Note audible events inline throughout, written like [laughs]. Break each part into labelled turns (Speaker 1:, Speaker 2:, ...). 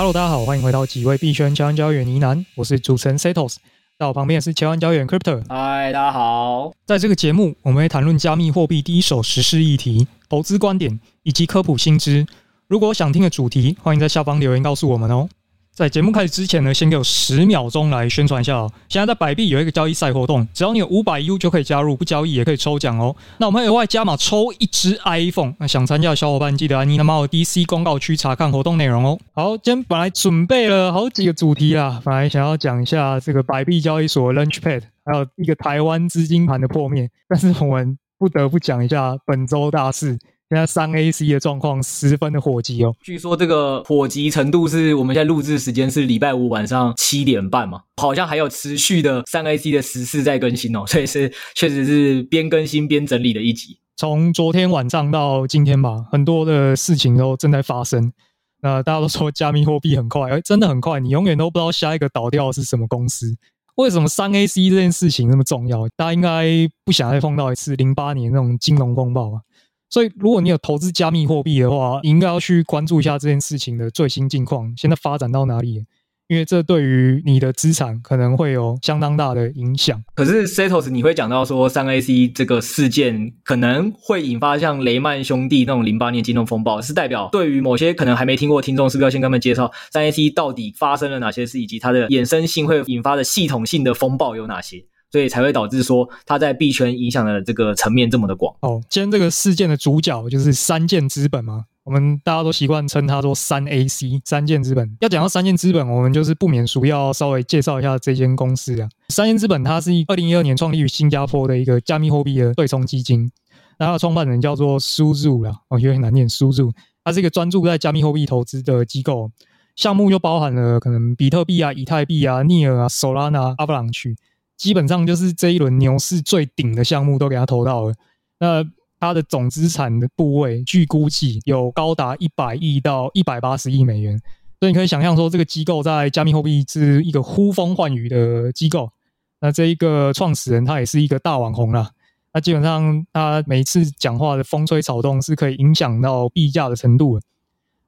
Speaker 1: Hello，大家好，欢迎回到几位币圈千万交易员呢喃，我是主持人 Setos，在我旁边是千万交易员 Crypto。
Speaker 2: 嗨，大家好，
Speaker 1: 在这个节目，我们会谈论加密货币第一手实施议题、投资观点以及科普新知。如果想听的主题，欢迎在下方留言告诉我们哦。在节目开始之前呢，先给我十秒钟来宣传一下哦。现在在百币有一个交易赛活动，只要你有五百 U 就可以加入，不交易也可以抽奖哦。那我们额外加码抽一支 iPhone，那想参加的小伙伴记得按呢喃猫 DC 公告区查看活动内容哦。好，今天本来准备了好几个主题啊，本来想要讲一下这个百币交易所 Lunchpad，还有一个台湾资金盘的破灭，但是我们不得不讲一下本周大事。现在三 AC 的状况十分的火急哦，
Speaker 2: 据说这个火急程度是我们现在录制时间是礼拜五晚上七点半嘛，好像还有持续的三 AC 的时事在更新哦，所以是确实是边更新边整理的一集。
Speaker 1: 从昨天晚上到今天吧，很多的事情都正在发生。那大家都说加密货币很快，哎，真的很快，你永远都不知道下一个倒掉的是什么公司。为什么三 AC 这件事情那么重要？大家应该不想再碰到一次零八年那种金融风暴吧？所以，如果你有投资加密货币的话，你应该要去关注一下这件事情的最新近况，现在发展到哪里？因为这对于你的资产可能会有相当大的影响。
Speaker 2: 可是，Setos，你会讲到说三 AC 这个事件可能会引发像雷曼兄弟那种零八年金融风暴，是代表对于某些可能还没听过听众，是不是要先跟他们介绍三 AC 到底发生了哪些事，以及它的衍生性会引发的系统性的风暴有哪些？所以才会导致说它在币圈影响的这个层面这么的广。
Speaker 1: 哦，今天这个事件的主角就是三箭资本嘛，我们大家都习惯称它做三 AC，三箭资本。要讲到三箭资本，我们就是不免俗要稍微介绍一下这间公司啊。三箭资本它是二零一二年创立于新加坡的一个加密货币的对冲基金，那它的创办人叫做 Suzu 啦，哦，有点难念，Suzu。它是一个专注在加密货币投资的机构，项目就包含了可能比特币啊、以太币啊、尼尔啊、Solana、Avalanche。基本上就是这一轮牛市最顶的项目都给他投到了，那他的总资产的部位据估计有高达一百亿到一百八十亿美元，所以你可以想象说，这个机构在加密货币是一个呼风唤雨的机构。那这一个创始人他也是一个大网红啦，那基本上他每一次讲话的风吹草动是可以影响到币价的程度的。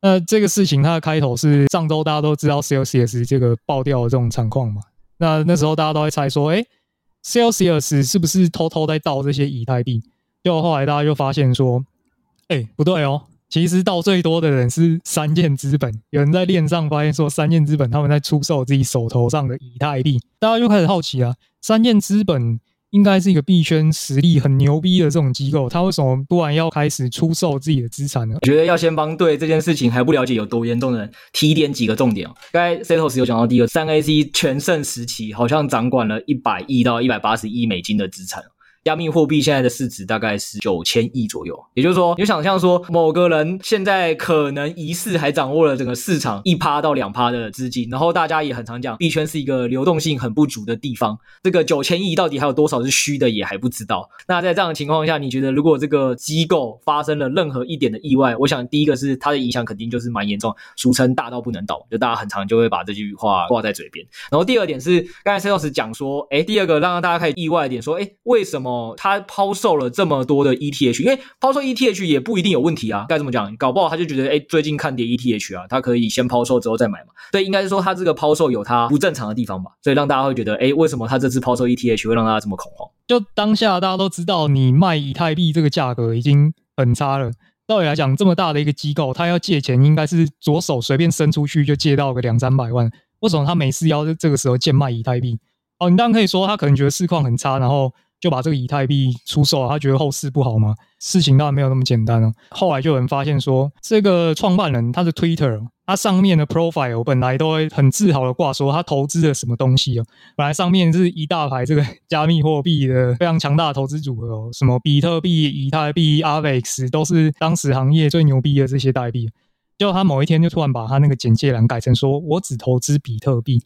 Speaker 1: 那这个事情它的开头是上周大家都知道 Celsius 这个爆掉的这种惨况嘛。那那时候大家都在猜说，哎，Celsius 是不是偷偷在盗这些以太币？结果后来大家就发现说，哎，不对哦，其实盗最多的人是三箭资本。有人在链上发现说，三箭资本他们在出售自己手头上的以太币，大家就开始好奇啊，三箭资本。应该是一个币圈实力很牛逼的这种机构，他为什么突然要开始出售自己的资产呢？
Speaker 2: 我觉得要先帮对这件事情还不了解有多严重的人提点几个重点哦。刚才 Setos 有讲到第一个，三 AC 全盛时期好像掌管了一百亿到一百八十亿美金的资产。加密货币现在的市值大概是九千亿左右，也就是说，你想象说某个人现在可能疑似还掌握了整个市场一趴到两趴的资金，然后大家也很常讲币圈是一个流动性很不足的地方，这个九千亿到底还有多少是虚的也还不知道。那在这样的情况下，你觉得如果这个机构发生了任何一点的意外，我想第一个是它的影响肯定就是蛮严重，俗称大到不能倒，就大家很常就会把这句话挂在嘴边。然后第二点是刚才 Setos 讲说，诶，第二个让大家开始意外一点说，诶，为什么？哦，他抛售了这么多的 ETH，因为抛售 ETH 也不一定有问题啊。该怎么讲？搞不好他就觉得，哎，最近看跌 ETH 啊，他可以先抛售之后再买嘛。所以应该是说，他这个抛售有他不正常的地方吧。所以让大家会觉得，哎，为什么他这次抛售 ETH 会让大家这么恐慌？
Speaker 1: 就当下大家都知道，你卖以太币这个价格已经很差了。道理来讲，这么大的一个机构，他要借钱，应该是左手随便伸出去就借到个两三百万。为什么他每次要这个时候贱卖以太币？哦，你当然可以说他可能觉得市况很差，然后。就把这个以太币出售了，他觉得后市不好吗？事情当然没有那么简单了。后来就有人发现说，这个创办人他的 Twitter，他上面的 profile 本来都会很自豪的挂说他投资了什么东西哦。本来上面是一大排这个 [laughs] 加密货币的非常强大的投资组合哦，什么比特币、以太币、Avex 都是当时行业最牛逼的这些代币。结果他某一天就突然把他那个简介栏改成说：“我只投资比特币。”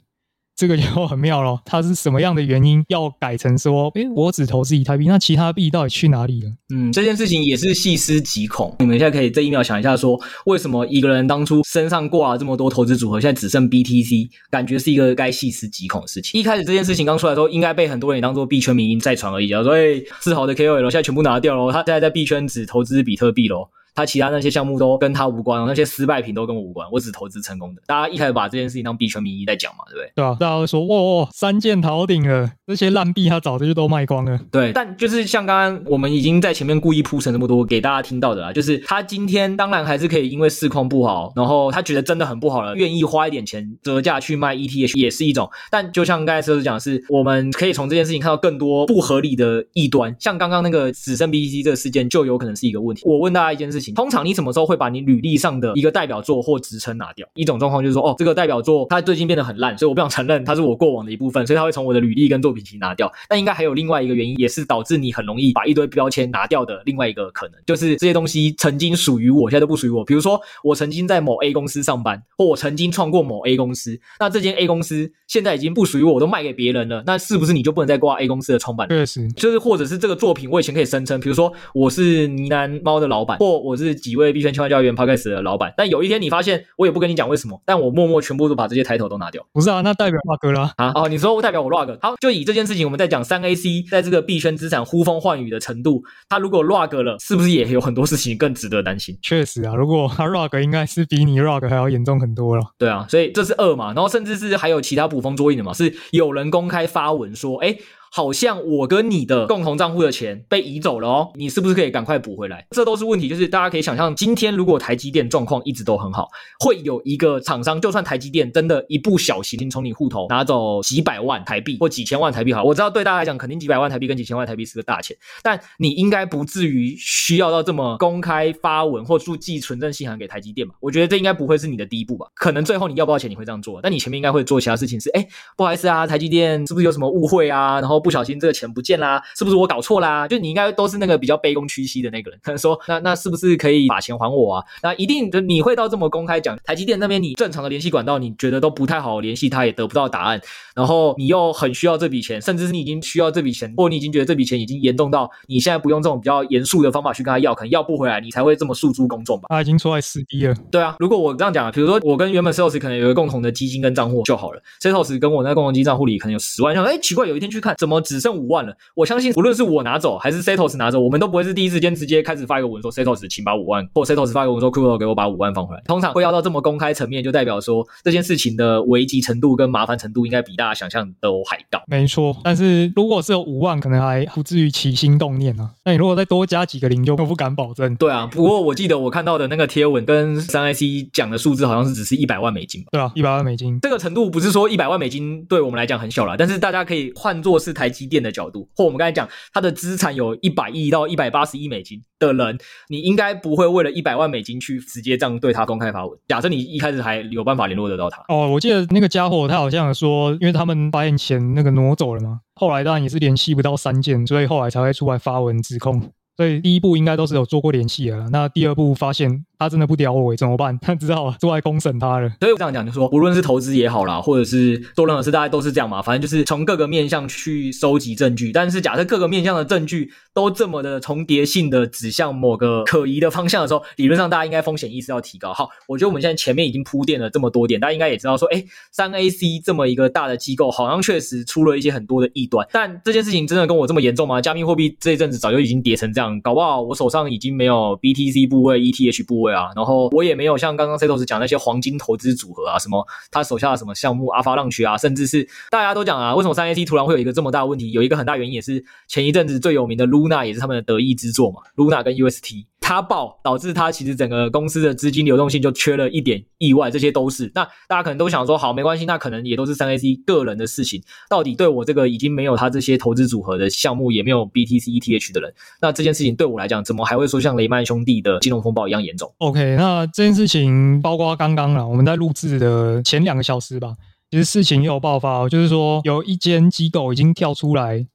Speaker 1: 这个就很妙咯，他是什么样的原因要改成说，诶，我只投资以太币，那其他币到底去哪里了？
Speaker 2: 嗯，这件事情也是细思极恐。你们现在可以这一秒想一下说，说为什么一个人当初身上挂了这么多投资组合，现在只剩 BTC，感觉是一个该细思极恐的事情。一开始这件事情刚出来的时候，应该被很多人当做币圈迷因在传而已啊，说，诶，自豪的 KOL 现在全部拿掉了，他现在在币圈只投资比特币咯。他其他那些项目都跟他无关，那些失败品都跟我无关，我只投资成功的。大家一开始把这件事情当币圈名义在讲嘛，对不对？
Speaker 1: 对啊，大家会说哇哇，三箭逃顶了，这些烂币他早就都卖光了。
Speaker 2: 对，但就是像刚刚我们已经在前面故意铺陈那么多给大家听到的啦，就是他今天当然还是可以因为市况不好，然后他觉得真的很不好了，愿意花一点钱折价去卖 ETH 也是一种。但就像刚才车子讲的是，我们可以从这件事情看到更多不合理的异端，像刚刚那个只剩 BTC 这个事件就有可能是一个问题。我问大家一件事情：通常你什么时候会把你履历上的一个代表作或职称拿掉？一种状况就是说，哦，这个代表作它最近变得很烂，所以我不想承认它是我过往的一部分，所以它会从我的履历跟作品集拿掉。但应该还有另外一个原因，也是导致你很容易把一堆标签拿掉的另外一个可能，就是这些东西曾经属于我，现在都不属于我。比如说，我曾经在某 A 公司上班，或我曾经创过某 A 公司，那这间 A 公司现在已经不属于我，我都卖给别人了，那是不是你就不能再挂 A 公司的创办？
Speaker 1: 确实，
Speaker 2: 就是或者是这个作品我以前可以声称，比如说我是呢喃猫的老板，或我是几位币圈千万交易员 Podcast 的老板，但有一天你发现，我也不跟你讲为什么，但我默默全部都把这些 title 都拿掉。
Speaker 1: 不是啊，那代表 rug 了
Speaker 2: 啊？哦，你说我代表我 rug？好，就以这件事情，我们在讲三 AC 在这个币圈资产呼风唤雨的程度，他如果 rug 了，是不是也有很多事情更值得担心？
Speaker 1: 确实啊，如果他 rug，应该是比你 rug 还要严重很多了。
Speaker 2: 对啊，所以这是二嘛，然后甚至是还有其他捕风捉影的嘛，是有人公开发文说，哎。好像我跟你的共同账户的钱被移走了哦，你是不是可以赶快补回来？这都是问题。就是大家可以想象，今天如果台积电状况一直都很好，会有一个厂商，就算台积电真的一不小心从你户头拿走几百万台币或几千万台币，好，我知道对大家来讲，肯定几百万台币跟几千万台币是个大钱，但你应该不至于需要到这么公开发文或注寄存证信函给台积电吧？我觉得这应该不会是你的第一步吧？可能最后你要不到钱你会这样做，但你前面应该会做其他事情是，哎，不好意思啊，台积电是不是有什么误会啊？然后。不小心这个钱不见啦，是不是我搞错啦？就你应该都是那个比较卑躬屈膝的那个人，可 [laughs] 能说那那是不是可以把钱还我啊？那一定就你会到这么公开讲，台积电那边你正常的联系管道你觉得都不太好联系，他也得不到答案，然后你又很需要这笔钱，甚至是你已经需要这笔钱，或你已经觉得这笔钱已经严重到你现在不用这种比较严肃的方法去跟他要，可能要不回来，你才会这么诉诸公众吧？
Speaker 1: 他已经出来撕逼了。
Speaker 2: 对啊，如果我这样讲，比如说我跟原本 Sales 可能有一个共同的基金跟账户就好了，Sales 跟我那个共同基金账户里可能有十万，想哎奇怪，有一天去看怎么只剩五万了。我相信，无论是我拿走还是 Setos 拿走，我们都不会是第一时间直接开始发一个文说 Setos 请把五万，或 Setos 发一个文说 Kudo 给我把五万放回来。通常会要到这么公开层面，就代表说这件事情的危急程度跟麻烦程度应该比大家想象都还高。
Speaker 1: 没错，但是如果是有五万，可能还不至于起心动念啊。那你如果再多加几个零，就不敢保证。
Speaker 2: 对啊，不过我记得我看到的那个贴文跟三 IC 讲的数字好像是只是一百万美金吧？
Speaker 1: 对啊，一百万美金。
Speaker 2: 这个程度不是说一百万美金对我们来讲很小了，但是大家可以换作是台积电的角度，或我们刚才讲。他的资产有一百亿到一百八十亿美金的人，你应该不会为了一百万美金去直接这样对他公开发文。假设你一开始还有办法联络得到他。
Speaker 1: 哦，我记得那个家伙他好像说，因为他们把钱那个挪走了嘛，后来当然也是联系不到三件，所以后来才会出来发文指控。所以第一步应该都是有做过联系的，那第二步发现他真的不屌我，怎么办？[laughs] 他只好坐来公审他了。
Speaker 2: 所以我这样讲，就说，无论是投资也好啦，或者是做任何事，大家都是这样嘛。反正就是从各个面向去收集证据。但是假设各个面向的证据都这么的重叠性的指向某个可疑的方向的时候，理论上大家应该风险意识要提高。好，我觉得我们现在前面已经铺垫了这么多点，大家应该也知道说，哎，三 AC 这么一个大的机构，好像确实出了一些很多的异端。但这件事情真的跟我这么严重吗？加密货币这一阵子早就已经跌成这样，搞不好我。手上已经没有 BTC 部位、ETH 部位对啊，然后我也没有像刚刚 Cetos 讲那些黄金投资组合啊，什么他手下的什么项目阿发浪区啊，甚至是大家都讲啊，为什么三 A T 突然会有一个这么大的问题？有一个很大原因也是前一阵子最有名的 Luna 也是他们的得意之作嘛，Luna 跟 UST。他爆导致他其实整个公司的资金流动性就缺了一点意外，这些都是。那大家可能都想说，好，没关系，那可能也都是三 AC 个人的事情。到底对我这个已经没有他这些投资组合的项目，也没有 BTC ETH 的人，那这件事情对我来讲，怎么还会说像雷曼兄弟的金融风暴一样严重
Speaker 1: ？OK，那这件事情包括刚刚啊，我们在录制的前两个小时吧，其实事情又有爆发，就是说有一间机构已经跳出来。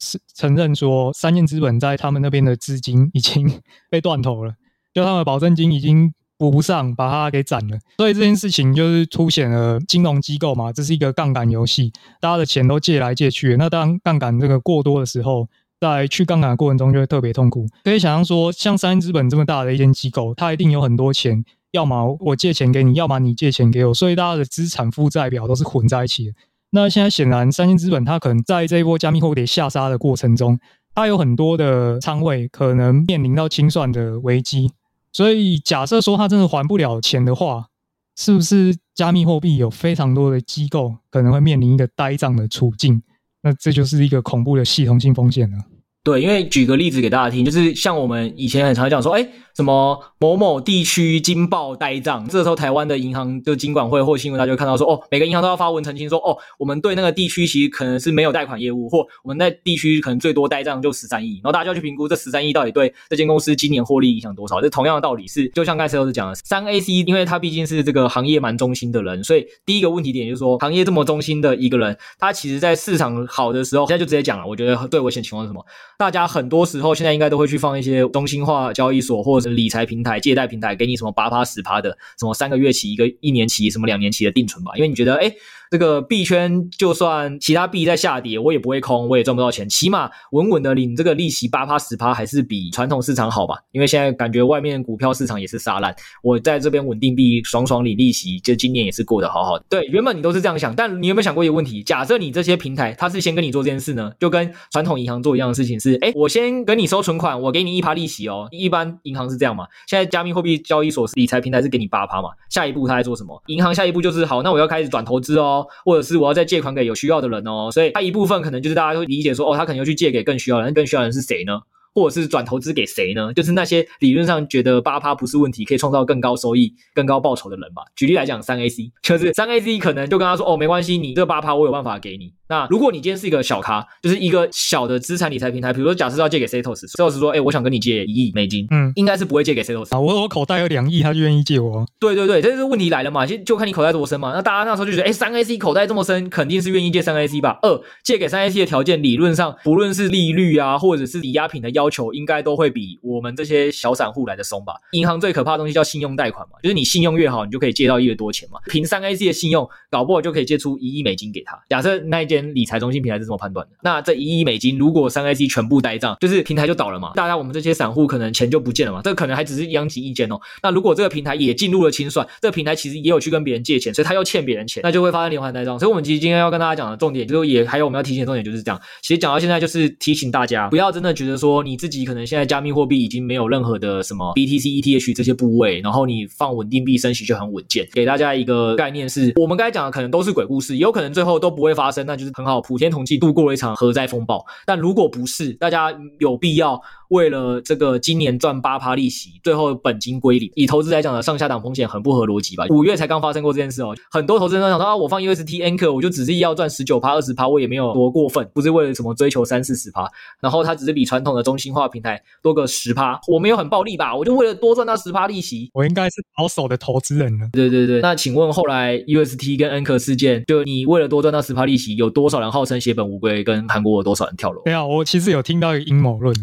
Speaker 1: 是承认说，三箭资本在他们那边的资金已经 [laughs] 被断头了，就他们的保证金已经补不上，把它给斩了。所以这件事情就是凸显了金融机构嘛，这是一个杠杆游戏，大家的钱都借来借去。那当杠杆这个过多的时候，在去杠杆的过程中就会特别痛苦。可以想象说，像三箭资本这么大的一间机构，它一定有很多钱，要么我借钱给你，要么你借钱给我，所以大家的资产负债表都是混在一起的。那现在显然，三星资本它可能在这一波加密货币下杀的过程中，它有很多的仓位可能面临到清算的危机，所以假设说它真的还不了钱的话，是不是加密货币有非常多的机构可能会面临一个呆账的处境？那这就是一个恐怖的系统性风险了。
Speaker 2: 对，因为举个例子给大家听，就是像我们以前很常讲说，哎，什么某某地区惊爆呆账，这个时候台湾的银行就金管会或新闻，大家就看到说，哦，每个银行都要发文澄清说，哦，我们对那个地区其实可能是没有贷款业务，或我们在地区可能最多呆账就十三亿，然后大家就要去评估这十三亿到底对这间公司今年获利影响多少。这同样的道理是，就像刚才 C 老师讲的，三 AC，因为他毕竟是这个行业蛮中心的人，所以第一个问题点就是说，行业这么中心的一个人，他其实在市场好的时候，现在就直接讲了，我觉得最危险情况是什么？大家很多时。候，现在应该都会去放一些中心化交易所或者是理财平台、借贷平台，给你什么八趴、十趴的，什么三个月期、一个一年期、什么两年期的定存吧，因为你觉得，哎。这个币圈就算其他币在下跌，我也不会空，我也赚不到钱，起码稳稳的领这个利息八趴十趴，还是比传统市场好吧？因为现在感觉外面股票市场也是杀烂，我在这边稳定币爽爽领利息，就今年也是过得好好的。对，原本你都是这样想，但你有没有想过一个问题？假设你这些平台，它是先跟你做这件事呢，就跟传统银行做一样的事情是，哎，我先跟你收存款，我给你一趴利息哦，一般银行是这样嘛？现在加密货币交易所理财平台是给你八趴嘛？下一步他在做什么？银行下一步就是好，那我要开始转投资哦，或者是我要。再借款给有需要的人哦，所以他一部分可能就是大家会理解说，哦，他可能要去借给更需要的人，更需要的人是谁呢？或者是转投资给谁呢？就是那些理论上觉得八趴不是问题，可以创造更高收益、更高报酬的人吧。举例来讲，三 AC 就是三 AC 可能就跟他说，哦，没关系，你这八趴我有办法给你。那如果你今天是一个小咖，就是一个小的资产理财平台，比如说假设要借给 Setos，Setos 说，哎，我想跟你借一亿美金，嗯，应该是不会借给 Setos
Speaker 1: 啊。我我口袋有两亿，他就愿意借我。
Speaker 2: 对对对，这就是问题来了嘛，就就看你口袋多深嘛。那大家那时候就觉得，哎，三 AC 口袋这么深，肯定是愿意借三 AC 吧？二，借给三 AC 的条件，理论上不论是利率啊，或者是抵押品的要求，应该都会比我们这些小散户来的松吧。银行最可怕的东西叫信用贷款嘛，就是你信用越好，你就可以借到越多钱嘛。凭三 AC 的信用，搞不好就可以借出一亿美金给他。假设那一间理财中心平台。是怎么判断的。那这一亿美金，如果三 AC 全部呆账，就是平台就倒了嘛？大家我们这些散户可能钱就不见了嘛？这可能还只是殃及益坚哦。那如果这个平台也进入了清算，这个平台其实也有去跟别人借钱，所以他又欠别人钱，那就会发生连环呆账。所以，我们其实今天要跟大家讲的重点，就也还有我们要提醒的重点就是这样。其实讲到现在，就是提醒大家，不要真的觉得说你自己可能现在加密货币已经没有任何的什么 BTC、ETH 这些部位，然后你放稳定币升息就很稳健。给大家一个概念是，我们刚才讲的可能都是鬼故事，也有可能最后都不会发生，那就是很好，普天同庆度过了一场核灾风暴，但如果不是，大家有必要为了这个今年赚八趴利息，最后本金归零，以投资来讲的上下档风险很不合逻辑吧？五月才刚发生过这件事哦，很多投资人都想说啊，我放 UST Anchor，我就只是要赚十九趴、二十趴，我也没有多过分，不是为了什么追求三四十趴，然后它只是比传统的中心化平台多个十趴，我没有很暴利吧？我就为了多赚那十趴利息，
Speaker 1: 我应该是保守的投资人了。
Speaker 2: 对对对，那请问后来 UST 跟 Anchor 事件，就你为了多赚那十趴利息，有多少人号称血本无归？跟韩国有多少人跳楼？
Speaker 1: 没有，我其实有听到一个阴谋论，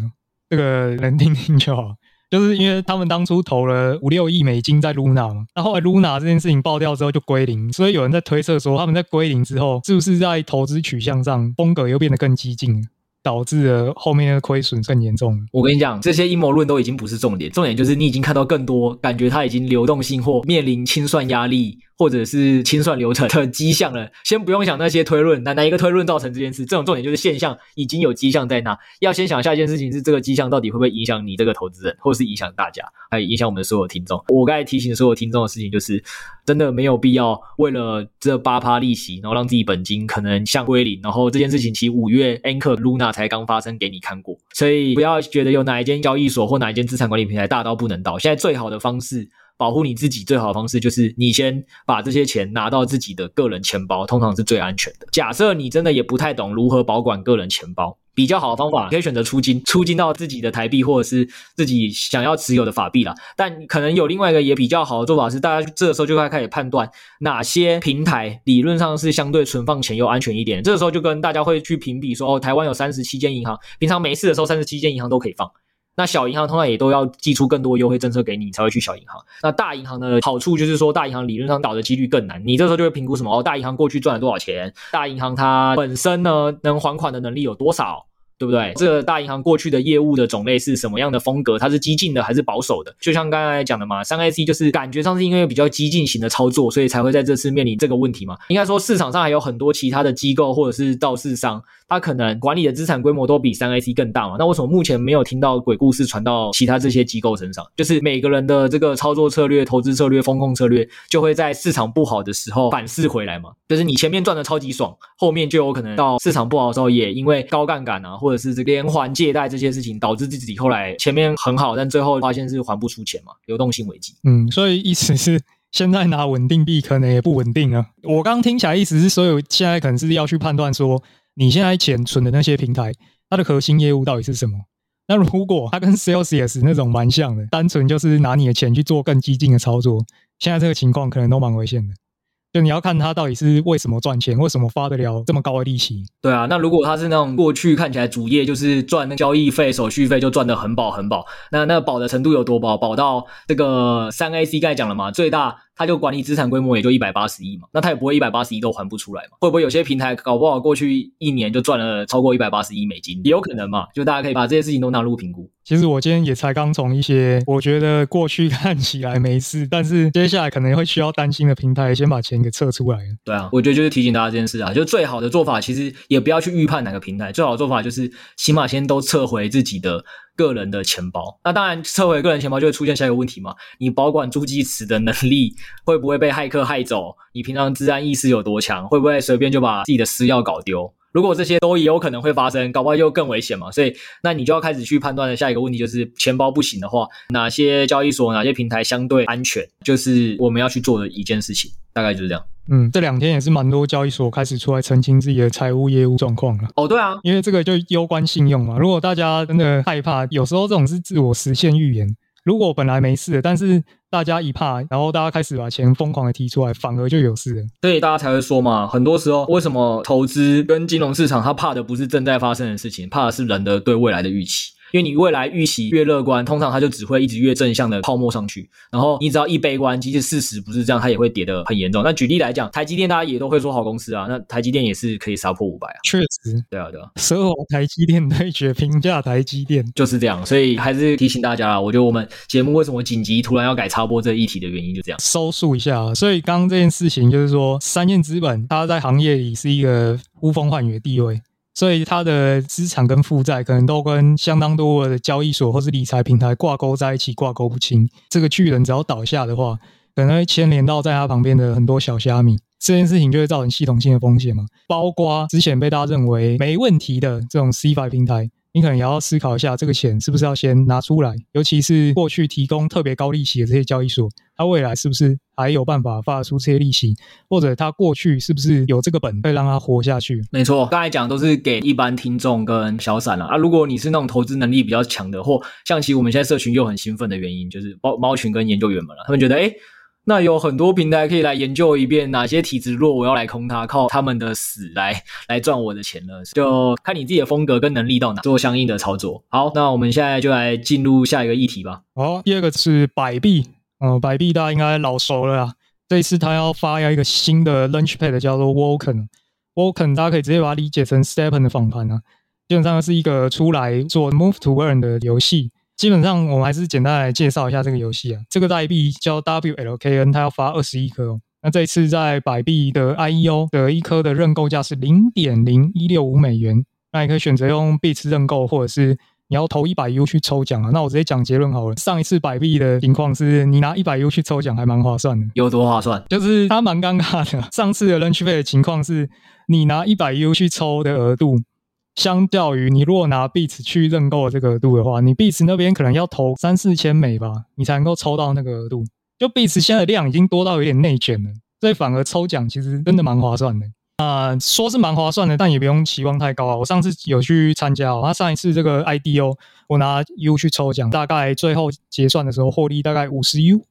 Speaker 1: 这个人听听就好。[laughs] 就是因为他们当初投了五六亿美金在 Luna 嘛，那后来 Luna 这件事情爆掉之后就归零，所以有人在推测说，他们在归零之后，是不是在投资取向上风格又变得更激进？导致了后面的亏损更严重。
Speaker 2: 我跟你讲，这些阴谋论都已经不是重点，重点就是你已经看到更多感觉它已经流动性或面临清算压力，或者是清算流程的迹象了。先不用想那些推论，哪哪一个推论造成这件事？这种重点就是现象已经有迹象在那。要先想下一件事情是这个迹象到底会不会影响你这个投资人，或是影响大家，还有影响我们所有听众。我刚才提醒所有听众的事情就是。真的没有必要为了这八趴利息，然后让自己本金可能像归零。然后这件事情其实五月 Anchor Luna 才刚发生给你看过，所以不要觉得有哪一间交易所或哪一间资产管理平台大到不能倒。现在最好的方式保护你自己，最好的方式就是你先把这些钱拿到自己的个人钱包，通常是最安全的。假设你真的也不太懂如何保管个人钱包。比较好的方法，可以选择出金，出金到自己的台币或者是自己想要持有的法币啦。但可能有另外一个也比较好的做法是，大家这个时候就该开始判断哪些平台理论上是相对存放钱又安全一点。这个时候就跟大家会去评比说，哦，台湾有三十七间银行，平常没事的时候三十七间银行都可以放。那小银行通常也都要寄出更多优惠政策给你你才会去小银行。那大银行的好处就是说，大银行理论上倒的几率更难。你这时候就会评估什么？哦，大银行过去赚了多少钱？大银行它本身呢能还款的能力有多少？对不对？这个大银行过去的业务的种类是什么样的风格？它是激进的还是保守的？就像刚才讲的嘛，三 AC 就是感觉上是因为比较激进型的操作，所以才会在这次面临这个问题嘛。应该说市场上还有很多其他的机构或者是道士商，他可能管理的资产规模都比三 AC 更大嘛。那为什么目前没有听到鬼故事传到其他这些机构身上？就是每个人的这个操作策略、投资策略、风控策略，就会在市场不好的时候反噬回来嘛。就是你前面赚的超级爽，后面就有可能到市场不好的时候，也因为高杠杆啊。或者是这个连环借贷这些事情，导致自己后来前面很好，但最后发现是还不出钱嘛，流动性危机。
Speaker 1: 嗯，所以意思是现在拿稳定币可能也不稳定啊。我刚听起来意思是，所以现在可能是要去判断说，你现在钱存的那些平台，它的核心业务到底是什么？那如果它跟 Celsius 那种蛮像的，单纯就是拿你的钱去做更激进的操作，现在这个情况可能都蛮危险的。就你要看他到底是为什么赚钱，为什么发得了这么高的利息？
Speaker 2: 对啊，那如果他是那种过去看起来主业就是赚那交易费、手续费就赚得很饱很饱，那那饱的程度有多饱？饱到这个三 AC 刚才讲了嘛，最大。他就管理资产规模也就一百八十亿嘛，那他也不会一百八十亿都还不出来嘛？会不会有些平台搞不好过去一年就赚了超过一百八十亿美金？也有可能嘛？就大家可以把这些事情都纳入评估。
Speaker 1: 其实我今天也才刚从一些我觉得过去看起来没事，但是接下来可能会需要担心的平台，先把钱给撤出来。
Speaker 2: 对啊，我觉得就是提醒大家这件事啊，就最好的做法其实也不要去预判哪个平台，最好的做法就是起码先都撤回自己的。个人的钱包，那当然撤回个人钱包就会出现下一个问题嘛？你保管助记词的能力会不会被骇客害走？你平常治安意识有多强？会不会随便就把自己的私钥搞丢？如果这些都也有可能会发生，搞不好就更危险嘛。所以，那你就要开始去判断的下一个问题就是，钱包不行的话，哪些交易所、哪些平台相对安全，就是我们要去做的一件事情。大概就是这样。
Speaker 1: 嗯，这两天也是蛮多交易所开始出来澄清自己的财务业务状况了。
Speaker 2: 哦，对啊，
Speaker 1: 因为这个就攸关信用嘛。如果大家真的害怕，有时候这种是自我实现预言。如果本来没事的，但是大家一怕，然后大家开始把钱疯狂的提出来，反而就有事了。
Speaker 2: 所以大家才会说嘛，很多时候为什么投资跟金融市场，他怕的不是正在发生的事情，怕的是人的对未来的预期。因为你未来预期越乐观，通常它就只会一直越正向的泡沫上去。然后你只要一悲观，即使事实不是这样，它也会跌得很严重。那举例来讲，台积电大家也都会说好公司啊，那台积电也是可以杀破五百啊。
Speaker 1: 确实，
Speaker 2: 对啊，对啊。
Speaker 1: 奢华台积电对决，平价台积电
Speaker 2: 就是这样。所以还是提醒大家啊，我觉得我们节目为什么紧急突然要改插播这议题的原因就这样。
Speaker 1: 收束一下啊，所以刚刚这件事情就是说，三燕资本它在行业里是一个呼风唤雨的地位。所以他的资产跟负债可能都跟相当多的交易所或是理财平台挂钩在一起，挂钩不清。这个巨人只要倒下的话，可能会牵连到在他旁边的很多小虾米，这件事情就会造成系统性的风险嘛。包括之前被大家认为没问题的这种 C 5平台。你可能也要思考一下，这个钱是不是要先拿出来？尤其是过去提供特别高利息的这些交易所，它未来是不是还有办法发出这些利息？或者它过去是不是有这个本，可以让它活下去？
Speaker 2: 没错，刚才讲都是给一般听众跟小散了啊。如果你是那种投资能力比较强的，或像其实我们现在社群又很兴奋的原因，就是猫猫群跟研究员们了，他们觉得诶那有很多平台可以来研究一遍，哪些体质弱，我要来空它，靠他们的死来来赚我的钱了。就看你自己的风格跟能力到哪，做相应的操作。好，那我们现在就来进入下一个议题吧。
Speaker 1: 好，第二个是百币，呃，百币大家应该老熟了啦。这一次他要发一个新的 Launchpad，叫做 Woken，Woken 大家可以直接把它理解成 Stepen 的访谈啊，基本上是一个出来做 Move to Earn 的游戏。基本上，我们还是简单来介绍一下这个游戏啊。这个代币叫 WLKN，它要发二十一颗哦。那这一次在百币的 IEO 的一颗的认购价是零点零一六五美元。那你可以选择用币次认购，或者是你要投一百 U 去抽奖啊。那我直接讲结论好了。上一次百币的情况是你拿一百 U 去抽奖，还蛮划算的。
Speaker 2: 有多划算？
Speaker 1: 就是它蛮尴尬的。上次的 Launchpad 的情况是，你拿一百 U 去抽的额度。相较于你如果拿币值去认购这个额度的话，你币值那边可能要投三四千美吧，你才能够抽到那个额度。就币值现在的量已经多到有点内卷了，所以反而抽奖其实真的蛮划算的。啊、说是蛮划算的，但也不用期望太高啊。我上次有去参加，哦他上一次这个 IDO，我拿 U 去抽奖，大概最后结算的时候获利大概五十 U，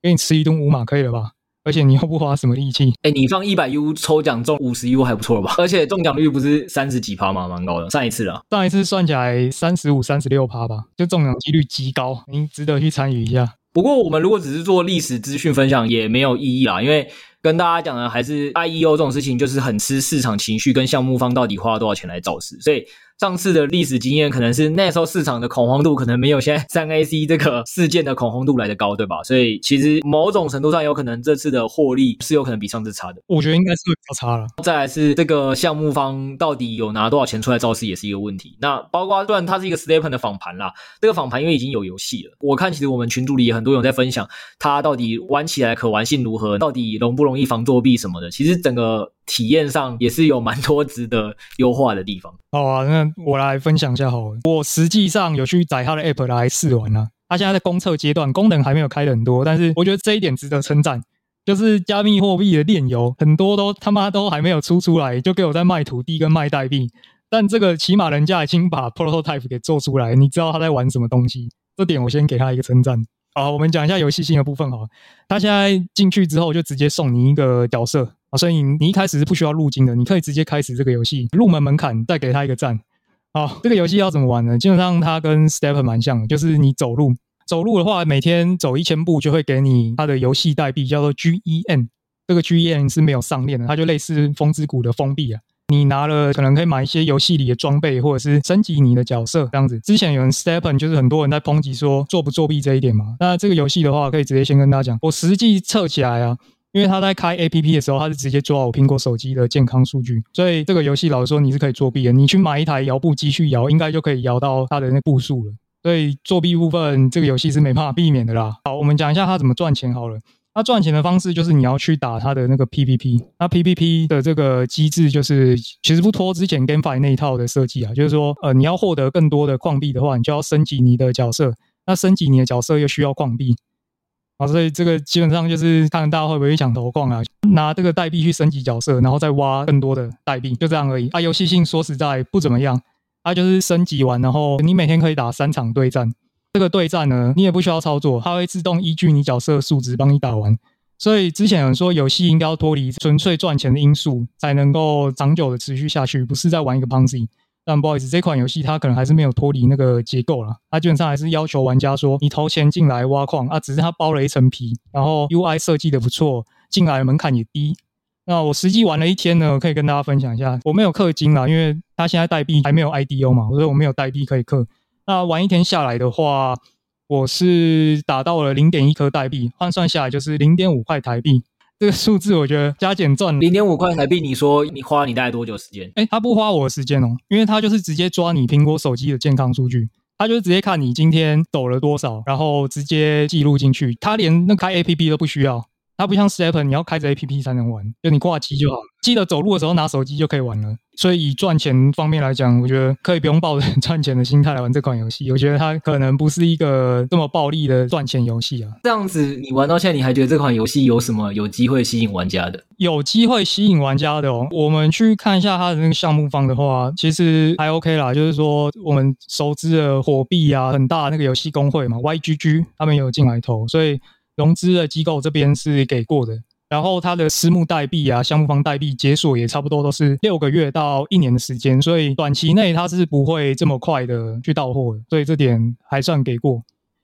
Speaker 1: 给你吃一顿五马可以了吧？而且你又不花什么力气，
Speaker 2: 哎，你放一百 U 抽奖中五十 U 还不错了吧？而且中奖率不是三十几趴吗？蛮高的。上一次了，
Speaker 1: 上一次算起来三十五、三十六趴吧，就中奖几率极高，您值得去参与一下。
Speaker 2: 不过我们如果只是做历史资讯分享也没有意义啦，因为跟大家讲的还是 IEO 这种事情，就是很吃市场情绪跟项目方到底花了多少钱来造势，所以。上次的历史经验可能是那时候市场的恐慌度可能没有现在 [laughs] 三 AC 这个事件的恐慌度来的高，对吧？所以其实某种程度上有可能这次的获利是有可能比上次差的。
Speaker 1: 我觉得应该是会比较差了。
Speaker 2: 再来是这个项目方到底有拿多少钱出来造势也是一个问题。那包括虽然它是一个 STEPN 的访盘啦，这个访盘因为已经有游戏了，我看其实我们群组里也很多人在分享它到底玩起来可玩性如何，到底容不容易防作弊什么的。其实整个。体验上也是有蛮多值得优化的地方。
Speaker 1: 好啊，那我来分享一下好了。我实际上有去载他的 App 来试玩啊。他现在在公测阶段，功能还没有开很多，但是我觉得这一点值得称赞。就是加密货币的链游很多都他妈都还没有出出来，就给我在卖土地跟卖代币。但这个起码人家已经把 Prototype 给做出来，你知道他在玩什么东西？这点我先给他一个称赞。好，我们讲一下游戏性的部分哈。他现在进去之后就直接送你一个角色啊。所以你一开始是不需要入金的，你可以直接开始这个游戏。入门门槛再给他一个赞。好，这个游戏要怎么玩呢？基本上它跟 STEPN 蛮像的，就是你走路，走路的话每天走一千步就会给你它的游戏代币，叫做 GEM。这个 GEM 是没有上链的，它就类似风之谷的枫币啊。你拿了可能可以买一些游戏里的装备，或者是升级你的角色这样子。之前有人 STEPN 就是很多人在抨击说作不作弊这一点嘛。那这个游戏的话，可以直接先跟大家讲，我实际测起来啊。因为他在开 APP 的时候，他是直接抓我苹果手机的健康数据，所以这个游戏老实说你是可以作弊的。你去买一台摇步机去摇，应该就可以摇到它的那步数了。所以作弊部分，这个游戏是没办法避免的啦。好，我们讲一下它怎么赚钱好了。它赚钱的方式就是你要去打它的那个 PVP。那 PVP 的这个机制就是其实不脱之前 GameFi 那一套的设计啊，就是说呃你要获得更多的矿币的话，你就要升级你的角色。那升级你的角色又需要矿币。啊，所以这个基本上就是看大家会不会抢头矿啊，拿这个代币去升级角色，然后再挖更多的代币，就这样而已。啊，游戏性说实在不怎么样，它就是升级完，然后你每天可以打三场对战。这个对战呢，你也不需要操作，它会自动依据你角色的数值帮你打完。所以之前有人说游戏应该要脱离纯粹赚钱的因素，才能够长久的持续下去，不是在玩一个 Ponzi。但不好意思，这款游戏它可能还是没有脱离那个结构啦。它基本上还是要求玩家说，你投钱进来挖矿啊，只是它包了一层皮，然后 UI 设计的不错，进来的门槛也低。那我实际玩了一天呢，可以跟大家分享一下，我没有氪金啦，因为它现在代币还没有 IDO 嘛，所以我没有代币可以氪。那玩一天下来的话，我是打到了零点一颗代币，换算下来就是零点五块台币。这个数字我觉得加减赚
Speaker 2: 零点五块台币，你说你花你大概多久时间？
Speaker 1: 诶，他不花我的时间哦，因为他就是直接抓你苹果手机的健康数据，他就是直接看你今天抖了多少，然后直接记录进去，他连那开 APP 都不需要。它不像 STEPN，你要开着 APP 才能玩，就你挂机就好了。记得走路的时候拿手机就可以玩了。所以以赚钱方面来讲，我觉得可以不用抱着 [laughs] 赚钱的心态来玩这款游戏。我觉得它可能不是一个这么暴力的赚钱游戏啊。
Speaker 2: 这样子，你玩到现在，你还觉得这款游戏有什么有机会吸引玩家的？
Speaker 1: 有机会吸引玩家的哦。我们去看一下它的那个项目方的话，其实还 OK 啦。就是说，我们熟知的火币啊，很大那个游戏公会嘛，YGG 他们有进来投，所以。融资的机构这边是给过的，然后它的私募代币啊、项目方代币解锁也差不多都是六个月到一年的时间，所以短期内它是不会这么快的去到货的，所以这点还算给过。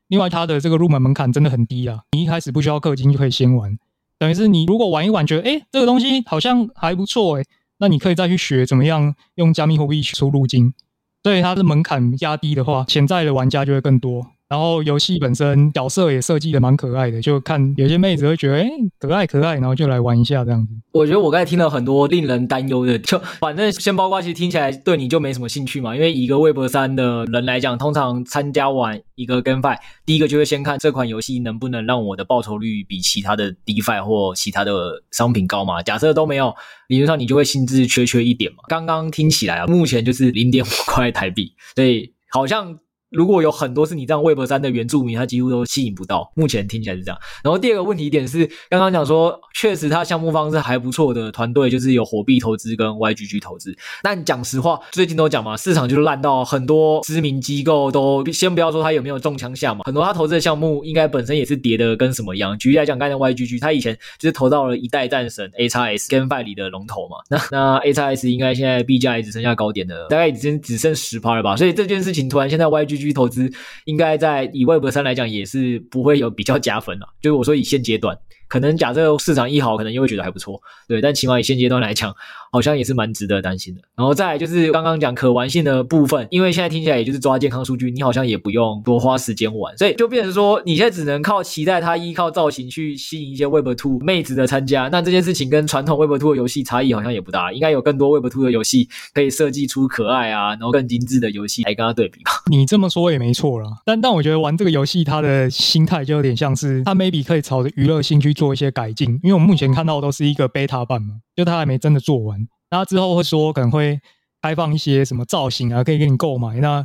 Speaker 1: 另外，它的这个入门门槛真的很低啊，你一开始不需要氪金就可以先玩，等于是你如果玩一玩觉得诶这个东西好像还不错诶，那你可以再去学怎么样用加密货币去出入金，所以它的门槛压低的话，潜在的玩家就会更多。然后游戏本身角色也设计的蛮可爱的，就看有些妹子会觉得哎可爱可爱，然后就来玩一下这样子。
Speaker 2: 我觉得我刚才听了很多令人担忧的，就反正先包括其实听起来对你就没什么兴趣嘛，因为一个 Web 三的人来讲，通常参加完一个 GameFi，第一个就会先看这款游戏能不能让我的报酬率比其他的 DeFi 或其他的商品高嘛。假设都没有，理论上你就会兴致缺缺一点嘛。刚刚听起来啊，目前就是零点五块台币，所以好像。如果有很多是你这样 Web 三的原住民，他几乎都吸引不到。目前听起来是这样。然后第二个问题点是，刚刚讲说，确实他项目方是还不错的团队，就是有火币投资跟 YGG 投资。但讲实话，最近都讲嘛，市场就是烂到很多知名机构都先不要说他有没有中枪下嘛，很多他投资的项目应该本身也是跌的跟什么一样。举例来讲，刚才 YGG 他以前就是投到了一代战神 AXS GameFi 里的龙头嘛，那那 AXS 应该现在币价也只剩下高点的，大概已经只剩十趴了吧。所以这件事情突然现在 YGG 续投资应该在以 Web 三来讲也是不会有比较加分了，就是我说以现阶段，可能假设市场一好，可能又会觉得还不错，对。但起码以现阶段来讲，好像也是蛮值得担心的。然后再来就是刚刚讲可玩性的部分，因为现在听起来也就是抓健康数据，你好像也不用多花时间玩，所以就变成说你现在只能靠期待它依靠造型去吸引一些 Web2 妹子的参加。那这件事情跟传统 Web Two 的游戏差异好像也不大，应该有更多 Web2 的游戏可以设计出可爱啊，然后更精致的游戏来跟它对比吧。
Speaker 1: 你这么说也没错啦，但但我觉得玩这个游戏它的心态就有点像是它 maybe 可以朝着娱乐性去做一些改进，因为我目前看到都是一个 beta 版嘛，就它还没真的做完。那之后会说可能会开放一些什么造型啊，可以给你购买。那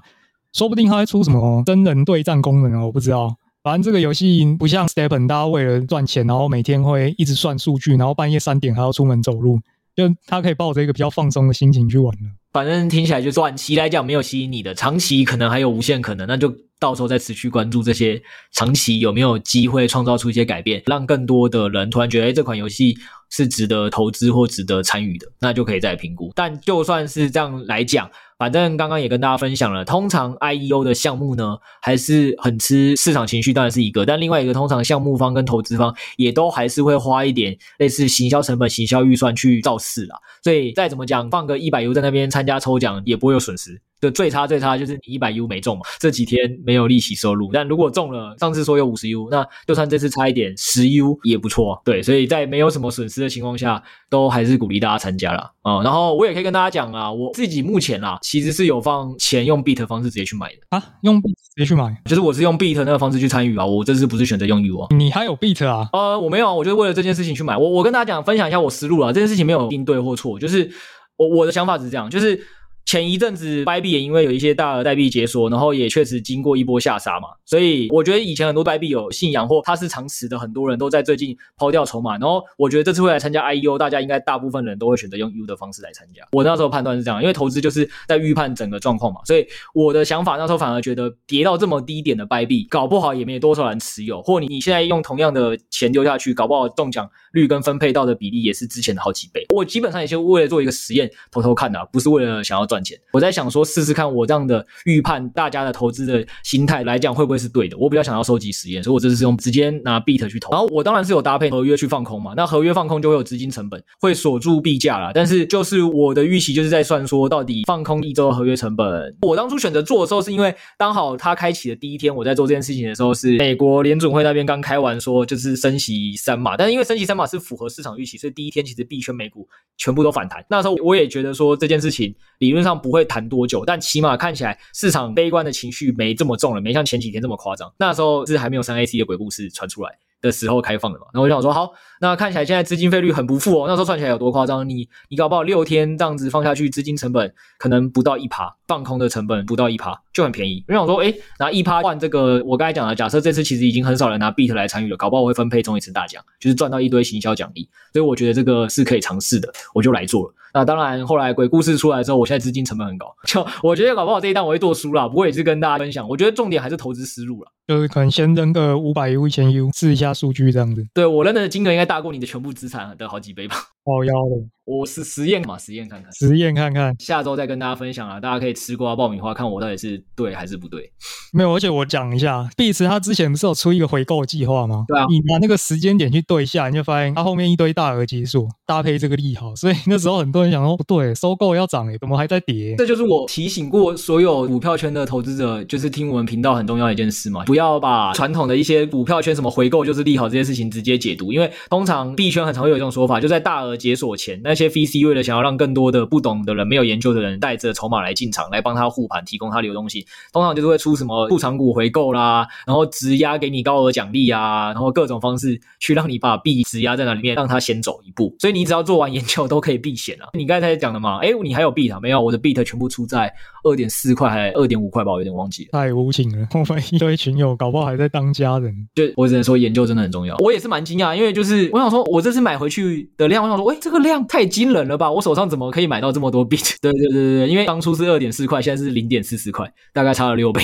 Speaker 1: 说不定它会出什么真人对战功能啊，我不知道。反正这个游戏不像 Stepen，大家为了赚钱，然后每天会一直算数据，然后半夜三点还要出门走路，就他可以抱着一个比较放松的心情去玩了。
Speaker 2: 反正听起来就短期来讲没有吸引你的，长期可能还有无限可能，那就到时候再持续关注这些长期有没有机会创造出一些改变，让更多的人突然觉得，哎，这款游戏是值得投资或值得参与的，那就可以再评估。但就算是这样来讲，反正刚刚也跟大家分享了，通常 IEO 的项目呢，还是很吃市场情绪，当然是一个，但另外一个通常项目方跟投资方也都还是会花一点类似行销成本、行销预算去造势啦。所以再怎么讲，放个一百 U 在那边参加抽奖也不会有损失。就最差最差就是你一百 U 没中嘛，这几天没有利息收入。但如果中了，上次说有五十 U，那就算这次差一点十 U 也不错。对，所以在没有什么损失的情况下，都还是鼓励大家参加啦。啊、嗯。然后我也可以跟大家讲啊，我自己目前啊，其实是有放钱用 Beat 的方式直接去买的
Speaker 1: 啊，用 Beat 直接去买，
Speaker 2: 就是我是用 Beat 那个方式去参与啊。我这次不是选择用 U 啊。
Speaker 1: 你还有 Beat 啊？
Speaker 2: 呃，我没有，我就是为了这件事情去买。我我跟大家讲，分享一下我思路啊。这件事情没有一定对或错，就是我我的想法是这样，就是。前一阵子，Bybit 也因为有一些大额代币解锁，然后也确实经过一波下杀嘛，所以我觉得以前很多 Bybit 有信仰或它是长持的，很多人都在最近抛掉筹码。然后我觉得这次会来参加 IEO，大家应该大部分人都会选择用 U 的方式来参加。我那时候判断是这样，因为投资就是在预判整个状况嘛，所以我的想法那时候反而觉得跌到这么低点的 Bybit，搞不好也没多少人持有，或你你现在用同样的钱丢下去，搞不好中奖率跟分配到的比例也是之前的好几倍。我基本上也是为了做一个实验，偷偷看的，不是为了想要赚赚钱。我在想说。试试看，我这样的预判，大家的投资的心态来讲，会不会是对的？我比较想要收集实验，所以我这次是用直接拿 Beat 去投。然后我当然是有搭配合约去放空嘛，那合约放空就会有资金成本，会锁住币价啦。但是就是我的预期就是在算说，到底放空一周合约成本。我当初选择做的时候，是因为刚好它开启的第一天，我在做这件事情的时候，是美国联准会那边刚开完说就是升息三码，但是因为升息三码是符合市场预期，所以第一天其实币圈美股全部都反弹。那时候我也觉得说这件事情理论上不会弹多久，但起码看起来市场悲观的情绪没这么重了，没像前几天这么夸张。那时候是还没有三 AC 的鬼故事传出来的时候开放的嘛，然后我就想说好，那看起来现在资金费率很不负哦。那时候算起来有多夸张？你你搞不好六天这样子放下去，资金成本可能不到一趴，放空的成本不到一趴就很便宜。因为我说，诶，拿一趴换这个，我刚才讲了，假设这次其实已经很少人拿 Beat 来参与了，搞不好我会分配中一次大奖，就是赚到一堆行销奖励。所以我觉得这个是可以尝试的，我就来做了。那当然，后来鬼故事出来之后，我现在资金成本很高，就我觉得搞不好这一单我会做输啦。不过也是跟大家分享，我觉得重点还是投资思路了，
Speaker 1: 就是可能先扔个五百 U、一千 U 试一下数据这样子。
Speaker 2: 对，我扔的金额应该大过你的全部资产的好几倍吧。
Speaker 1: 好妖的，
Speaker 2: 我是实验嘛，实验看看，
Speaker 1: 实验看看，
Speaker 2: 下周再跟大家分享啊，大家可以吃瓜爆米花，看我到底是对还是不对。
Speaker 1: 没有，而且我讲一下，Beats 他之前不是有出一个回购计划吗？
Speaker 2: 对啊，
Speaker 1: 你拿那个时间点去对一下，你就发现他后面一堆大额解锁搭配这个利好，所以那时候很多人想说不对，收购要涨诶，怎么还在跌？
Speaker 2: 这就是我提醒过所有股票圈的投资者，就是听我们频道很重要的一件事嘛，不要把传统的一些股票圈什么回购就是利好这些事情直接解读，因为通常币圈很常会有一种说法，就在大额解锁前那。些 VC 为了想要让更多的不懂的人、没有研究的人带着筹码来进场，来帮他护盘，提供他流动性，通常就是会出什么入场股回购啦，然后质押给你高额奖励啊，然后各种方式去让你把币质押在那里面，让他先走一步。所以你只要做完研究都可以避险啊。你刚才讲的嘛，哎，你还有币啊？没有，我的币全部出在二点四块还二点五块吧，我有点忘记了。
Speaker 1: 太无情了，我们一堆群友搞不好还在当家人。
Speaker 2: 就我只能说研究真的很重要。我也是蛮惊讶，因为就是我想说，我这次买回去的量，我想说，哎，这个量太惊人了吧？我手上怎么可以买到这么多币？[laughs] 对对对对对，因为当初是二点四块，现在是零点四四块，大概差了六倍。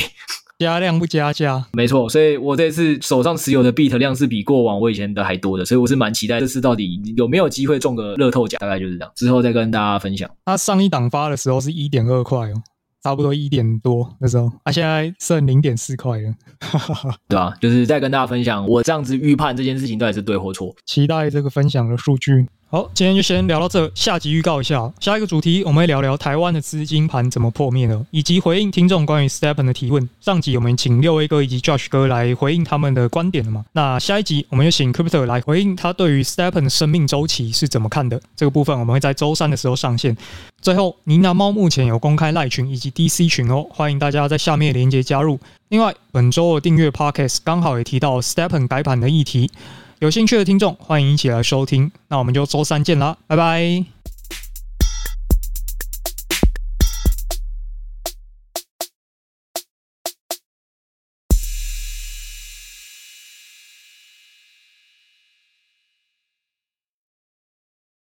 Speaker 1: 加量不加价，
Speaker 2: 没错。所以我这次手上持有的币量是比过往我以前的还多的，所以我是蛮期待这次到底有没有机会中个乐透奖，大概就是这样。之后再跟大家分享。
Speaker 1: 它上一档发的时候是一点二块哦，差不多一点多那时候啊，现在剩零点四块了，[laughs]
Speaker 2: 对啊，就是再跟大家分享，我这样子预判这件事情到底是对或错，
Speaker 1: 期待这个分享的数据。好，今天就先聊到这。下集预告一下，下一个主题我们会聊聊台湾的资金盘怎么破灭的，以及回应听众关于 STEPN 的提问。上集我们请六 A 哥以及 Josh 哥来回应他们的观点了嘛？那下一集我们就请 Crypto 来回应他对于 STEPN 的生命周期是怎么看的。这个部分我们会在周三的时候上线。最后，尼娜猫目前有公开赖群以及 DC 群哦，欢迎大家在下面连接加入。另外，本周的订阅 Podcast 刚好也提到 STEPN 改版的议题。有兴趣的听众，欢迎一起来收听。那我们就周三见啦，拜拜。